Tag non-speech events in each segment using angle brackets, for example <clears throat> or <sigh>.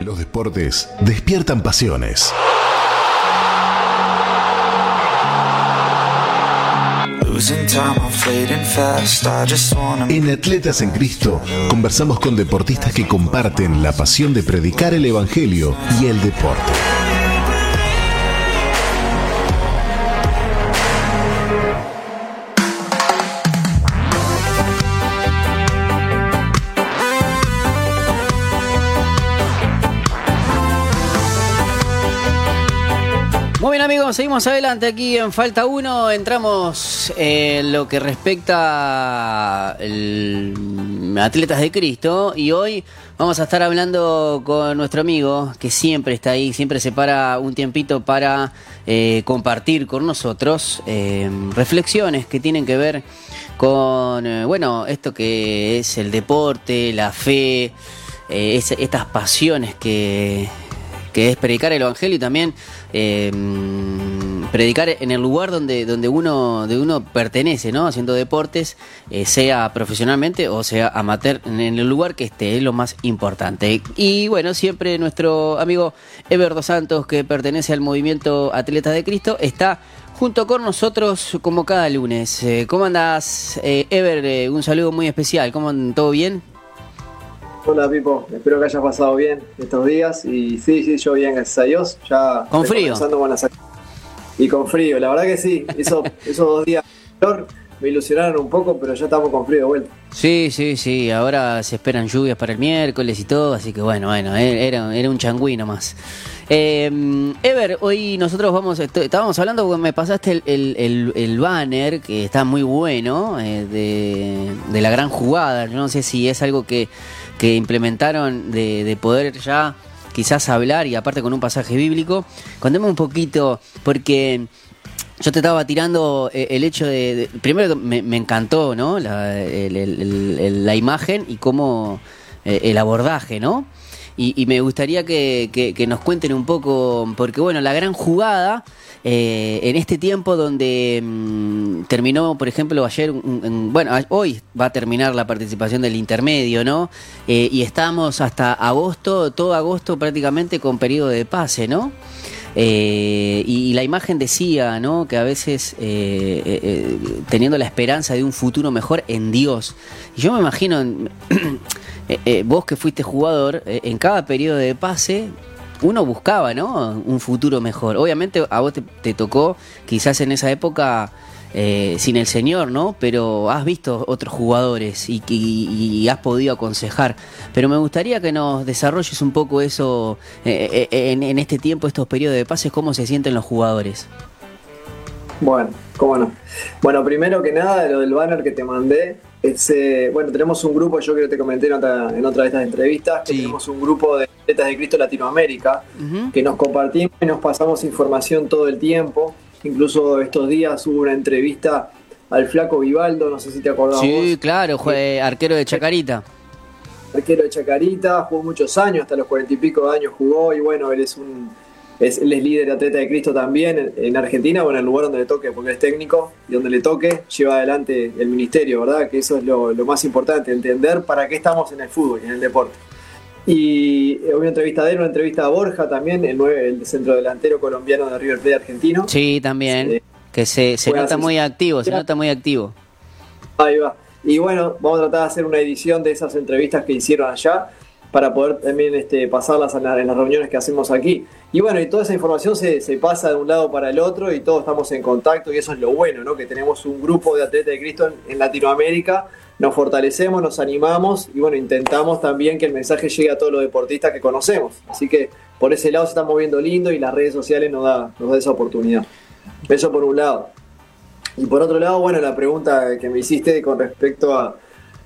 Los deportes despiertan pasiones. En Atletas en Cristo conversamos con deportistas que comparten la pasión de predicar el Evangelio y el deporte. Seguimos adelante aquí en Falta 1, entramos en lo que respecta a Atletas de Cristo. Y hoy vamos a estar hablando con nuestro amigo que siempre está ahí, siempre se para un tiempito para eh, compartir con nosotros eh, reflexiones que tienen que ver con, eh, bueno, esto que es el deporte, la fe, estas pasiones que que es predicar el evangelio y también eh, predicar en el lugar donde, donde uno, de uno pertenece, ¿no? Haciendo deportes, eh, sea profesionalmente o sea amateur, en el lugar que esté, es lo más importante. Y bueno, siempre nuestro amigo Ever Dos Santos, que pertenece al movimiento Atletas de Cristo, está junto con nosotros como cada lunes. Eh, ¿Cómo andás, Ever? un saludo muy especial. ¿Cómo todo bien? Hola Pipo, espero que hayas pasado bien estos días y sí, sí, yo bien, gracias a Dios. Ya con frío. y con frío, la verdad que sí, eso, <laughs> esos dos días me ilusionaron un poco, pero ya estamos con frío de vuelta. Sí, sí, sí, ahora se esperan lluvias para el miércoles y todo, así que bueno, bueno, eh, era, era un changüí nomás. Eh, Ever, hoy nosotros vamos, estábamos hablando, porque me pasaste el, banner, que está muy bueno, eh, de, de la gran jugada, yo no sé si es algo que que implementaron de, poder ya quizás hablar y aparte con un pasaje bíblico. Contame un poquito, porque yo te estaba tirando eh, el hecho de. primero me, encantó, ¿no? La, la, imagen y cómo. Eh, el abordaje, ¿no? Y, me gustaría que, nos cuenten un poco, porque bueno, la gran jugada eh, en este tiempo donde mm, terminó, por ejemplo, ayer, bueno, hoy va a terminar la participación del intermedio, ¿no? Eh, y estamos hasta agosto, todo agosto prácticamente con periodo de pase, ¿no? Eh, y, la imagen decía, ¿no? Que a veces teniendo la esperanza de un futuro mejor en Dios. Y yo me imagino, <clears throat> vos que fuiste jugador, en cada periodo de pase uno buscaba, ¿no? Un futuro mejor. Obviamente a vos te, tocó quizás en esa época eh, sin el Señor, ¿no? Pero has visto otros jugadores y, has podido aconsejar. Pero me gustaría que nos desarrolles un poco eso eh, eh, en, este tiempo, estos periodos de pases, cómo se sienten los jugadores. Bueno, cómo no. Bueno, primero que nada, lo del banner que te mandé, bueno, tenemos un grupo, yo creo que te comenté en otra, en otra de estas entrevistas, que tenemos un grupo de atletas de Cristo Latinoamérica, que nos compartimos y nos pasamos información todo el tiempo. Incluso estos días hubo una entrevista al flaco Vivaldo, no sé si te acordás. Sí, claro, fue arquero de Chacarita. Arquero de Chacarita, jugó muchos años, hasta los cuarenta y pico de años jugó, y bueno, él es un es, él es líder atleta de Cristo también en, Argentina o en el lugar donde le toque, porque es técnico y donde le toque lleva adelante el ministerio, ¿verdad? Que eso es lo, más importante, entender para qué estamos en el fútbol y en el deporte. Y hubo una entrevista de él, una entrevista a Borja también, el, el centro delantero colombiano de River Plate argentino. Sí, también, que se, se nota muy activo, se nota muy activo. Ahí va. Y bueno, vamos a tratar de hacer una edición de esas entrevistas que hicieron allá para poder también este, pasarlas en, las reuniones que hacemos aquí. Y bueno, y toda esa información se, pasa de un lado para el otro y todos estamos en contacto y eso es lo bueno, ¿no? Que tenemos un grupo de atletas de Cristo en, Latinoamérica, nos fortalecemos, nos animamos y bueno, intentamos también que el mensaje llegue a todos los deportistas que conocemos. Así que por ese lado se está moviendo lindo y las redes sociales nos da, nos da esa oportunidad. Eso por un lado. Y por otro lado, bueno, la pregunta que me hiciste con respecto a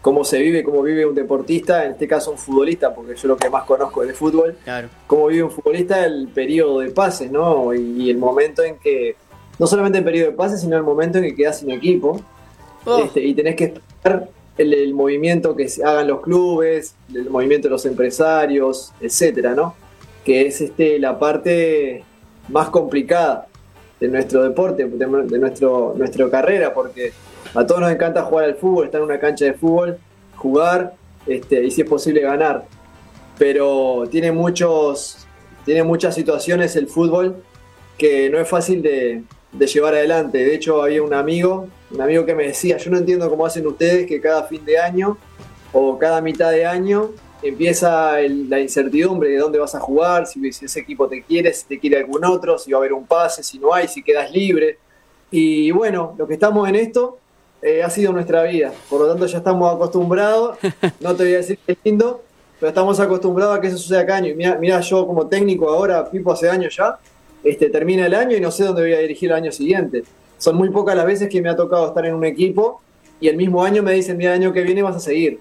cómo se vive, cómo vive un deportista, en este caso un futbolista, porque yo lo que más conozco es de fútbol, claro. cómo vive un futbolista el periodo de pases, ¿no? Y, el momento en que, no solamente el periodo de pases, sino el momento en que quedas sin equipo, oh. este, y tenés que esperar el, movimiento que hagan los clubes, el movimiento de los empresarios, etcétera, ¿no? Que es este, la parte más complicada de nuestro deporte, de, de nuestro, nuestra carrera, porque a todos nos encanta jugar al fútbol, estar en una cancha de fútbol, jugar este, y si es posible ganar. pero tiene, muchos, tiene muchas situaciones el fútbol que no es fácil de, llevar adelante. De hecho, había un amigo, un amigo que me decía, yo no entiendo cómo hacen ustedes que cada fin de año o cada mitad de año empieza la incertidumbre de dónde vas a jugar, si, ese equipo te quiere, si te quiere algún otro, si va a haber un pase, si no hay, si quedas libre. Y bueno, lo que estamos en esto eh, ha sido nuestra vida, por lo tanto ya estamos acostumbrados, no te voy a decir que es lindo, pero estamos acostumbrados a que eso suceda cada año. Y mira, mira yo como técnico ahora, Pipo hace años ya, este, termina el año y no sé dónde voy a dirigir el año siguiente. Son muy pocas las veces que me ha tocado estar en un equipo y el mismo año me dicen, mira, el año que viene vas a seguir.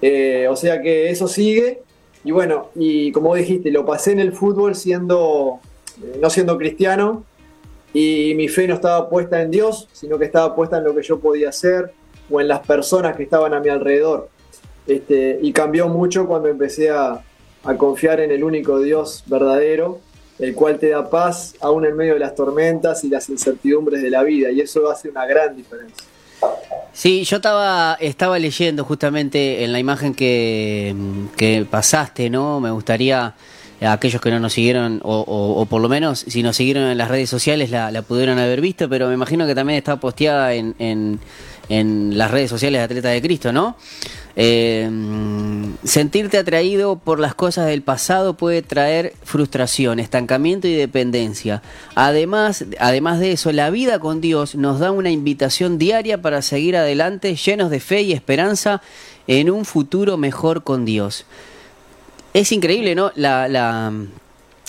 Eh, o sea que eso sigue. Y bueno, y como dijiste, lo pasé en el fútbol siendo, eh, no siendo cristiano, y mi fe no estaba puesta en Dios, sino que estaba puesta en lo que yo podía hacer o en las personas que estaban a mi alrededor. Este, y cambió mucho cuando empecé a, a confiar en el único Dios verdadero el cual te da paz aún en medio de las tormentas y las incertidumbres de la vida, y eso hace una gran diferencia. Sí, yo estaba, estaba leyendo justamente en la imagen que, que pasaste, ¿no? Me gustaría a aquellos que no nos siguieron, o, por lo menos si nos siguieron en las redes sociales la, pudieron haber visto, pero me imagino que también está posteada en, en, en las redes sociales de Atleta de Cristo, ¿no? Eh, sentirte atraído por las cosas del pasado puede traer frustración, estancamiento y dependencia. Además, además de eso, la vida con Dios nos da una invitación diaria para seguir adelante llenos de fe y esperanza en un futuro mejor con Dios. Es increíble, ¿no? La, la,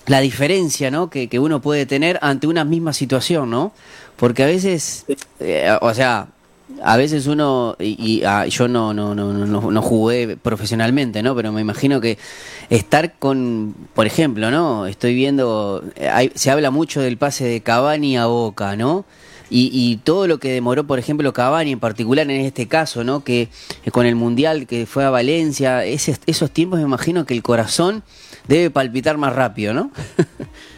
la diferencia ¿no? Que, que, uno puede tener ante una misma situación, ¿no? Porque a veces, eh, o sea, a veces uno, y, ah, yo no, no, no, no, no jugué profesionalmente, ¿no? Pero me imagino que estar con, por ejemplo, ¿no? Estoy viendo, se habla mucho del pase de Cavani a Boca, ¿no? Y, y, todo lo que demoró, por ejemplo, Cavani en particular en este caso, ¿no? Que con el Mundial que fue a Valencia, ese, esos tiempos me imagino que el corazón debe palpitar más rápido, ¿no? <laughs>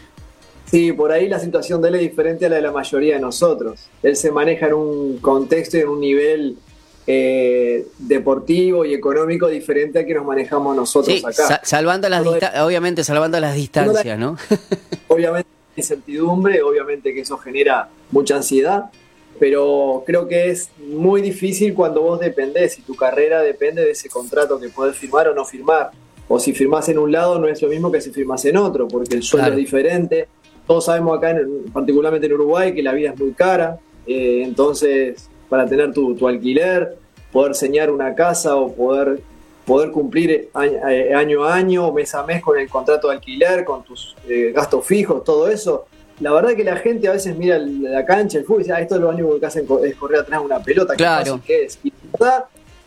Sí, por ahí la situación de él es diferente a la de la mayoría de nosotros. Él se maneja en un contexto y en un nivel eh, deportivo y económico diferente al que nos manejamos nosotros acá. salvando las obviamente salvando las distancias, ¿no? <laughs> obviamente incertidumbre, obviamente que eso genera mucha ansiedad, pero creo que es muy difícil cuando vos dependés y tu carrera depende de ese contrato que podés firmar o no firmar. O si firmás en un lado no es lo mismo que si firmás en otro, porque el sueldo es diferente, todos sabemos acá, particularmente en Uruguay, que la vida es muy cara, eh, entonces para tener tu, alquiler, poder señar una casa o poder, poder cumplir eh, año, a año, mes a mes con el contrato de alquiler, con tus eh, gastos fijos, todo eso. La verdad que la gente a veces mira la cancha, el fútbol y dice, ah, esto es lo único que hacen es correr atrás de una pelota, claro. que es. Y verdad,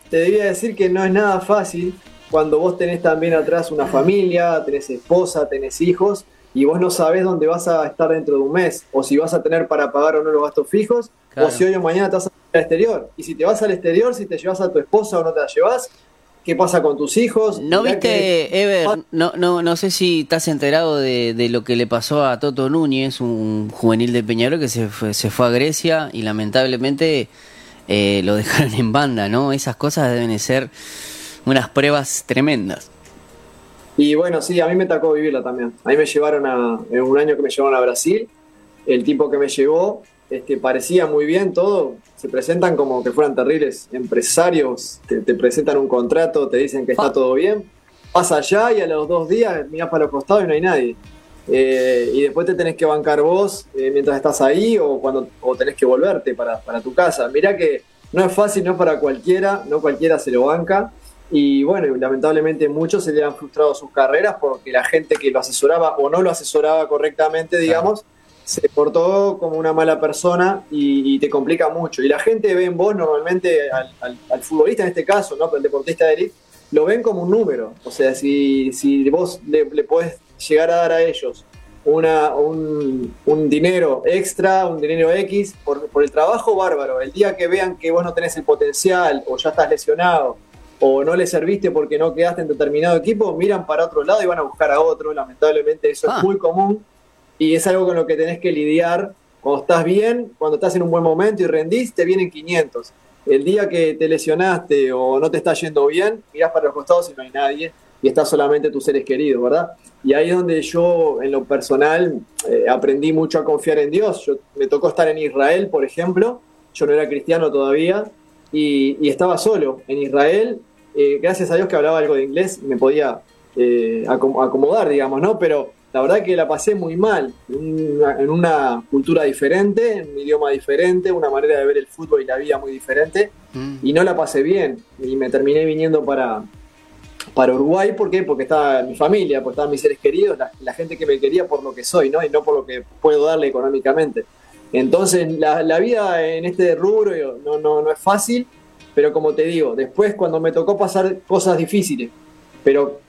te debía decir que no es nada fácil cuando vos tenés también atrás una familia, tenés esposa, tenés hijos, y vos no sabés dónde vas a estar dentro de un mes, o si vas a tener para pagar o no los gastos fijos, o si hoy o mañana te vas al exterior. Y si te vas al exterior, si te llevas a tu esposa o no te la llevas, ¿qué pasa con tus hijos? ¿No viste, Ever, ah. no, no, no sé si estás enterado de, lo que le pasó a Toto Núñez, un juvenil de Peñarol que se fue, se fue a Grecia y lamentablemente eh, lo <laughs> dejaron en banda, ¿no? Esas cosas deben ser unas pruebas tremendas. Y bueno, sí, a mí me tocó vivirla también. A mí me llevaron a, en un año que me llevaron a Brasil, el tipo que me llevó este, parecía muy bien todo, se presentan como que fueran terribles empresarios, te, te presentan un contrato, te dicen que está ah. todo bien, pasa allá y a los dos días mirás para los costados y no hay nadie. Eh, y después te tenés que bancar vos eh, mientras estás ahí o cuando o tenés que volverte para, para tu casa. Mirá que no es fácil, no es para cualquiera, no cualquiera se lo banca. Y bueno, lamentablemente muchos se le han frustrado sus carreras porque la gente que lo asesoraba o no lo asesoraba correctamente, digamos, se portó como una mala persona y, te complica mucho. Y la gente ve en vos normalmente al, futbolista en este caso, ¿no? Pero el deportista de élite, lo ven como un número. O sea, si, si vos le, le podés llegar a dar a ellos una, un, un, dinero extra, un dinero X, por, por el trabajo bárbaro. El día que vean que vos no tenés el potencial o ya estás lesionado o no le serviste porque no quedaste en determinado equipo, miran para otro lado y van a buscar a otro. Lamentablemente eso es ah. muy común y es algo con lo que tenés que lidiar cuando estás bien, cuando estás en un buen momento y rendís, te vienen 500. El día que te lesionaste o no te está yendo bien, mirás para los costados y no hay nadie. y está solamente tus seres queridos, ¿verdad? Y ahí es donde yo, en lo personal, eh, aprendí mucho a confiar en Dios. Yo, me tocó estar en Israel, por ejemplo, yo no era cristiano todavía, y, estaba solo en Israel. Eh, gracias a Dios que hablaba algo de inglés, me podía eh, acomodar, digamos, ¿no? Pero la verdad que la pasé muy mal, en una, cultura diferente, en un idioma diferente, una manera de ver el fútbol y la vida muy diferente, mm. y no la pasé bien, y me terminé viniendo para, para Uruguay, ¿por qué? Porque estaba mi familia, porque estaban mis seres queridos, la, gente que me quería por lo que soy, ¿no? Y no por lo que puedo darle económicamente. Entonces, la, vida en este rubro no, no, no es fácil, pero como te digo, después cuando me tocó pasar cosas difíciles, pero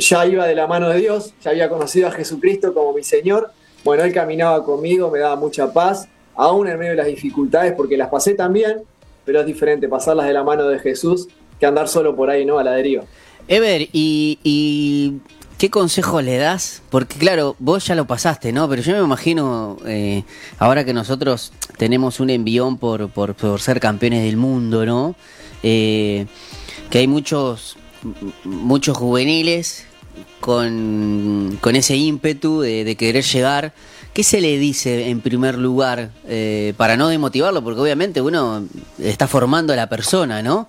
ya iba de la mano de Dios, ya había conocido a Jesucristo como mi Señor, bueno, Él caminaba conmigo, me daba mucha paz, aún en medio de las dificultades, porque las pasé también, pero es diferente pasarlas de la mano de Jesús que andar solo por ahí, ¿no? A la deriva. Ever, ¿y, qué consejo le das? Porque claro, vos ya lo pasaste, ¿no? Pero yo me imagino, eh, ahora que nosotros tenemos un envión por, por, ser campeones del mundo, ¿no? Eh, que hay muchos, muchos juveniles con, ese ímpetu de, querer llegar. ¿Qué se le dice en primer lugar eh, para no demotivarlo? Porque obviamente uno está formando a la persona, ¿no?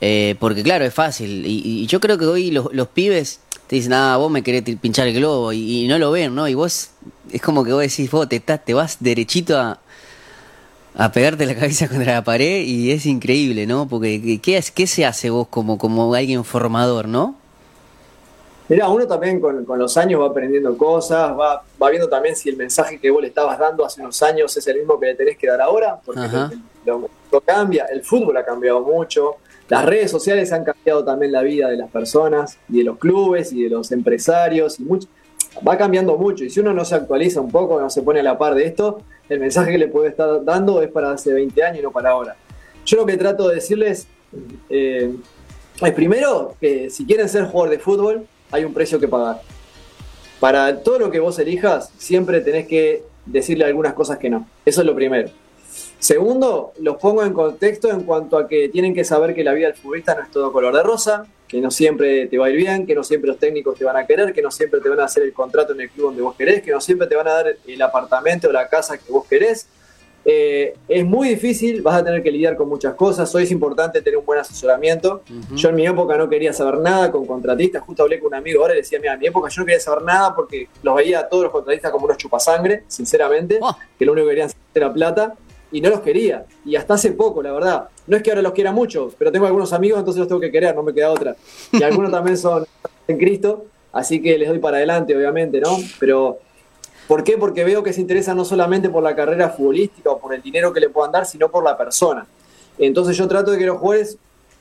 Eh, porque claro, es fácil. Y, yo creo que hoy los, pibes te dicen, ah, vos me querés pinchar el globo y, no lo ven, ¿no? Y vos, es como que vos decís, vos te, te vas derechito a, a pegarte la cabeza <laughs> contra la pared y es increíble, ¿no? Porque ¿qué, qué se hace vos como, como alguien formador, ¿no? Mira, uno también con, los años va aprendiendo cosas, va, va viendo también si el mensaje que vos le estabas dando hace unos años es el mismo que le tenés que dar ahora, porque lo, cambia, el fútbol ha cambiado mucho, las redes sociales han cambiado también la vida de las personas y de los clubes y de los empresarios y mucho, va cambiando mucho y si uno no se actualiza un poco, no se pone a la par de esto, el mensaje que le puede estar dando es para hace 20 años y no para ahora. Yo lo que trato de decirles eh, es primero que si quieren ser jugador de fútbol, hay un precio que pagar. Para todo lo que vos elijas, siempre tenés que decirle algunas cosas que no. Eso es lo primero. Segundo, los pongo en contexto en cuanto a que tienen que saber que la vida del futbolista no es todo color de rosa, que no siempre te va a ir bien, que no siempre los técnicos te van a querer, que no siempre te van a hacer el contrato en el club donde vos querés, que no siempre te van a dar el apartamento o la casa que vos querés, eh, es muy difícil, vas a tener que lidiar con muchas cosas. Hoy es importante tener un buen asesoramiento. Yo en mi época no quería saber nada con contratistas. Justo hablé con un amigo ahora y decía: Mira, en mi época yo no quería saber nada porque los veía a todos los contratistas como unos chupasangre, sinceramente, oh. que lo único que querían era plata y no los quería. Y hasta hace poco, la verdad. No es que ahora los quiera mucho, pero tengo algunos amigos, entonces los tengo que querer, no me queda otra. Y algunos también son en Cristo, así que les doy para adelante, obviamente, ¿no? Pero ¿Por qué? Porque veo que se interesa no solamente por la carrera futbolística o por el dinero que le puedan dar, sino por la persona. Entonces yo trato de que los jueces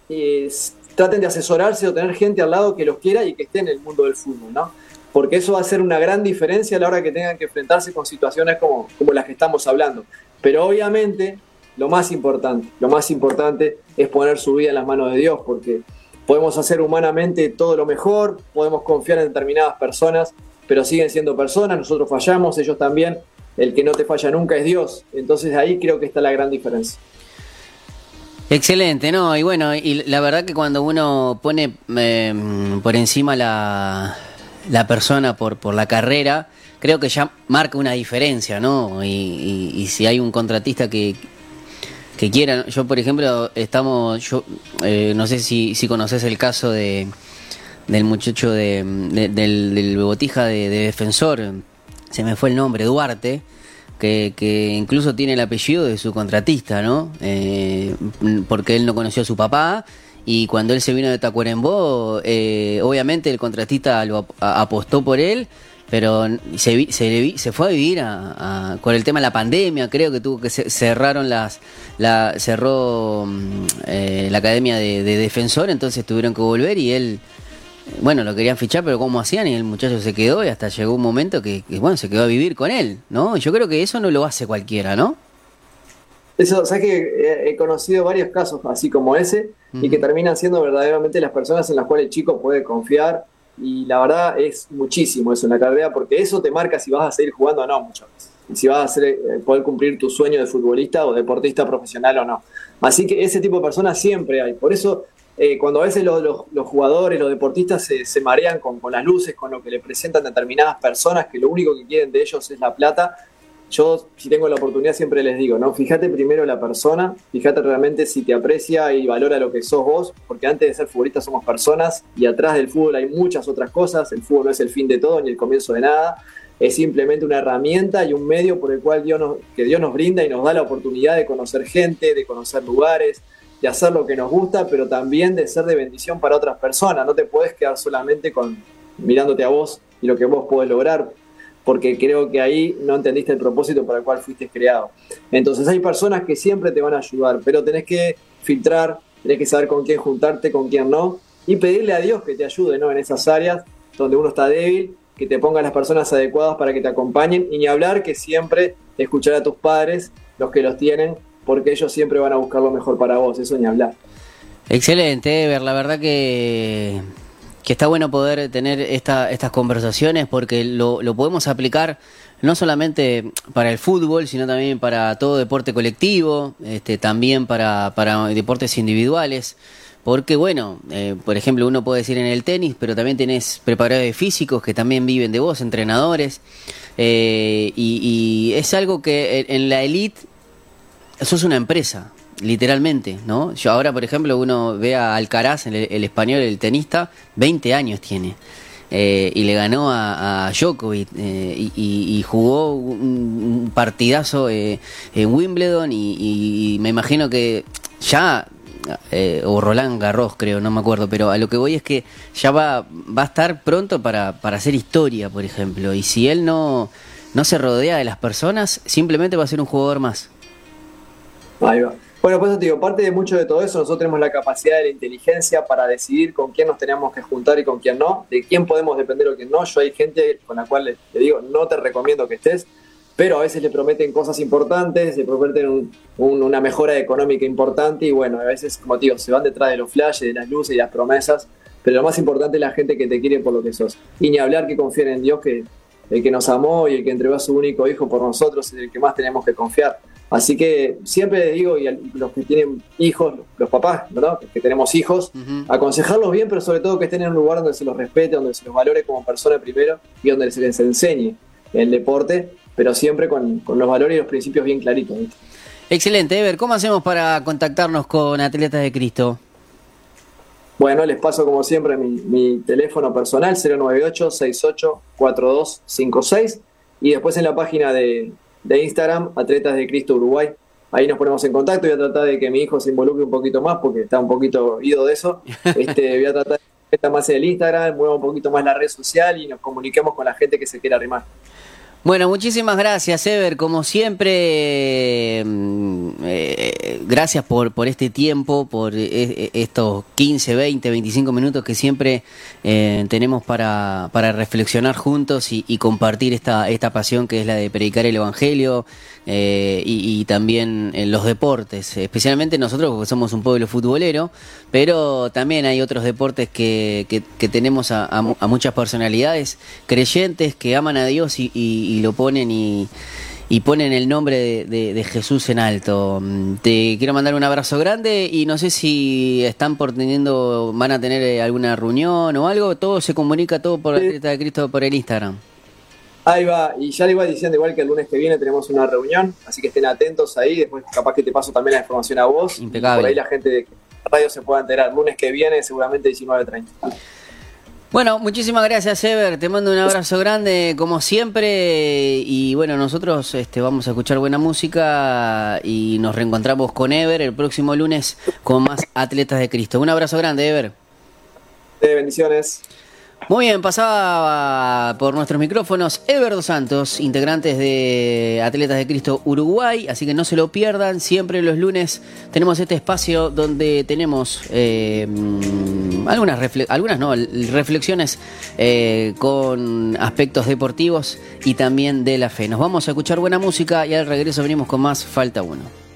eh, traten de asesorarse o tener gente al lado que los quiera y que esté en el mundo del fútbol, ¿no? Porque eso va a hacer una gran diferencia a la hora que tengan que enfrentarse con situaciones como, como las que estamos hablando. Pero obviamente lo más importante, lo más importante es poner su vida en las manos de Dios, porque podemos hacer humanamente todo lo mejor, podemos confiar en determinadas personas, pero siguen siendo personas, nosotros fallamos, ellos también, el que no te falla nunca es Dios, entonces ahí creo que está la gran diferencia. Excelente, ¿no? Y bueno, y la verdad que cuando uno pone em, por encima la, la persona por, por la carrera, creo que ya marca una diferencia, ¿no? Y, si hay un contratista que, que quiera, yo por ejemplo, estamos, yo eh, no sé si, si conoces el caso de del muchacho de, del, botija de, defensor, se me fue el nombre, Duarte, que, incluso tiene el apellido de su contratista, ¿no? Eh, porque él no conoció a su papá y cuando él se vino de Tacuarembó, eh, obviamente el contratista lo apostó por él, pero se, se, se fue a vivir a, con el tema de la pandemia, creo que tuvo que cerraron las, la, cerró mm, eh, la academia de, de defensor, entonces tuvieron que volver y él bueno, lo querían fichar, pero ¿cómo hacían? Y el muchacho se quedó y hasta llegó un momento que, bueno, se quedó a vivir con él, ¿no? Yo creo que eso no lo hace cualquiera, ¿no? Eso, sabes que he conocido varios casos así como ese y que terminan siendo verdaderamente las personas en las cuales el chico puede confiar y la verdad es muchísimo eso en la carrera porque eso te marca si vas a seguir jugando o no muchas veces. Y si vas a eh, poder cumplir tu sueño de futbolista o deportista profesional o no. Así que ese tipo de personas siempre hay. Por eso eh, cuando a veces los, jugadores, los deportistas se, marean con, las luces, con lo que le presentan determinadas personas, que lo único que quieren de ellos es la plata, yo si tengo la oportunidad siempre les digo, ¿no? Fíjate primero la persona, fíjate realmente si te aprecia y valora lo que sos vos, porque antes de ser futbolistas somos personas y atrás del fútbol hay muchas otras cosas, el fútbol no es el fin de todo ni el comienzo de nada, es simplemente una herramienta y un medio por el cual Dios nos, que Dios nos brinda y nos da la oportunidad de conocer gente, de conocer lugares, de hacer lo que nos gusta, pero también de ser de bendición para otras personas. No te puedes quedar solamente con mirándote a vos y lo que vos podés lograr, porque creo que ahí no entendiste el propósito para el cual fuiste creado. Entonces hay personas que siempre te van a ayudar, pero tenés que filtrar, tenés que saber con quién juntarte, con quién no, y pedirle a Dios que te ayude ¿no? en esas áreas donde uno está débil, que te ponga las personas adecuadas para que te acompañen, y ni hablar que siempre escuchar a tus padres, los que los tienen, porque ellos siempre van a buscar lo mejor para vos, eso ni hablar. Excelente, Ever, la verdad que que está bueno poder tener esta, estas conversaciones porque lo, lo, podemos aplicar no solamente para el fútbol, sino también para todo deporte colectivo, este, también para, para deportes individuales. Porque bueno, eh, por ejemplo, uno puede decir en el tenis, pero también tenés preparadores físicos que también viven de vos, entrenadores. Eh, y, y, es algo que en la elite sos una empresa literalmente, ¿no? Yo ahora, por ejemplo, uno ve a Alcaraz, el, español, el tenista, 20 años tiene. Eh, y le ganó a, a Djokovic eh, y, jugó un partidazo eh, en Wimbledon y, me imagino que ya o Roland Garros creo, no me acuerdo, pero a lo que voy es que ya va, va a estar pronto para, para hacer historia, por ejemplo, y si él no, no se rodea de las personas, simplemente va a ser un jugador más. Ahí va. Bueno, pues te digo, parte de mucho de todo eso, nosotros tenemos la capacidad de la inteligencia para decidir con quién nos tenemos que juntar y con quién no, de quién podemos depender o quién no. Yo hay gente con la cual le, digo, no te recomiendo que estés, pero a veces le prometen cosas importantes, le prometen una mejora económica importante y bueno, a veces, como te digo, se van detrás de los flashes, de las luces y las promesas, pero lo más importante es la gente que te quiere por lo que sos. Y ni hablar que confíen en Dios, que el que nos amó y el que entregó a su único hijo por nosotros es el que más tenemos que confiar. Así que siempre les digo, y a los que tienen hijos, los papás, ¿verdad? que tenemos hijos, aconsejarlos bien, pero sobre todo que estén en un lugar donde se los respete, donde se los valore como persona primero y donde se les enseñe el deporte, pero siempre con, los valores y los principios bien claritos. Excelente, Ever. ¿Cómo hacemos para contactarnos con Atletas de Cristo? Bueno, les paso como siempre mi, mi teléfono personal 098 68 4256 y después en la página de, de Instagram, Atletas de Cristo Uruguay. Ahí nos ponemos en contacto. Voy a tratar de que mi hijo se involucre un poquito más porque está un poquito ido de eso. <laughs> Este, voy a tratar de estar más en el Instagram, mueva un poquito más la red social y nos comuniquemos con la gente que se quiera arrimar. Bueno, muchísimas gracias, Ever. Como siempre, mm, eh, gracias por, por este tiempo, por eh, eh, estos 15, 20, 25 minutos que siempre tenemos para, para reflexionar juntos y, compartir esta, esta pasión que es la de predicar el Evangelio y, también en los deportes. Especialmente nosotros, porque somos un pueblo futbolero, pero también hay otros deportes que, que, tenemos a, a, muchas personalidades creyentes que aman a Dios y y lo ponen y, ponen el nombre de, Jesús en alto. Te quiero mandar un abrazo grande y no sé si están por teniendo, van a tener eh, alguna reunión o algo, todo se comunica todo por la de Cristo por el Instagram. Ahí va, y ya le iba diciendo igual que el lunes que viene tenemos una reunión, así que estén atentos ahí, después capaz que te paso también la información a vos. Impecable. Por ahí la gente de radio se pueda enterar. Lunes que viene, seguramente 19.30. Bueno, muchísimas gracias, Ever. Te mando un abrazo grande, como siempre. Y bueno, nosotros este, vamos a escuchar buena música y nos reencontramos con Ever el próximo lunes con más Atletas de Cristo. Un abrazo grande, Ever. De bendiciones. Muy bien, pasaba por nuestros micrófonos Ever Dos Santos, integrantes de Atletas de Cristo Uruguay, así que no se lo pierdan, siempre los lunes tenemos este espacio donde tenemos eh, algunas, algunas reflexiones eh, con aspectos deportivos y también de la fe. Nos vamos a escuchar buena música y al regreso venimos con más Falta Uno.